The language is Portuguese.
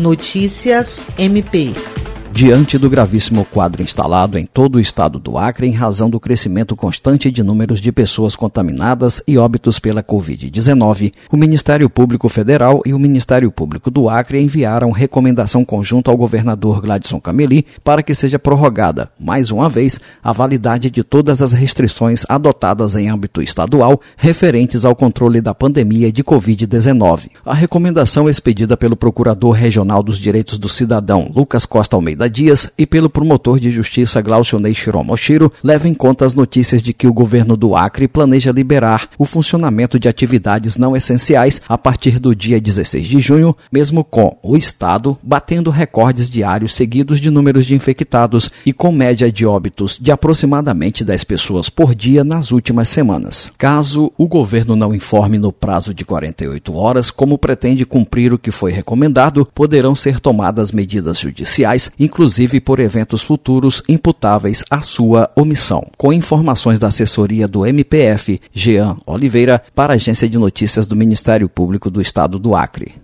Notícias MP diante do gravíssimo quadro instalado em todo o estado do Acre em razão do crescimento constante de números de pessoas contaminadas e óbitos pela Covid-19, o Ministério Público Federal e o Ministério Público do Acre enviaram recomendação conjunta ao governador Gladson Cameli para que seja prorrogada, mais uma vez, a validade de todas as restrições adotadas em âmbito estadual referentes ao controle da pandemia de Covid-19. A recomendação expedida pelo Procurador Regional dos Direitos do Cidadão, Lucas Costa Almeida, Almeida Dias e pelo promotor de justiça Glaucio Neichiro Moshiro leva em conta as notícias de que o governo do Acre planeja liberar o funcionamento de atividades não essenciais a partir do dia 16 de junho, mesmo com o estado batendo recordes diários seguidos de números de infectados e com média de óbitos de aproximadamente 10 pessoas por dia nas últimas semanas. Caso o governo não informe no prazo de 48 horas como pretende cumprir o que foi recomendado, poderão ser tomadas medidas judiciais, inclusive por eventos futuros imputáveis à sua omissão. Com informações da assessoria do MPF, Jean Oliveira, para a Agência de Notícias do Ministério Público do Estado do Acre.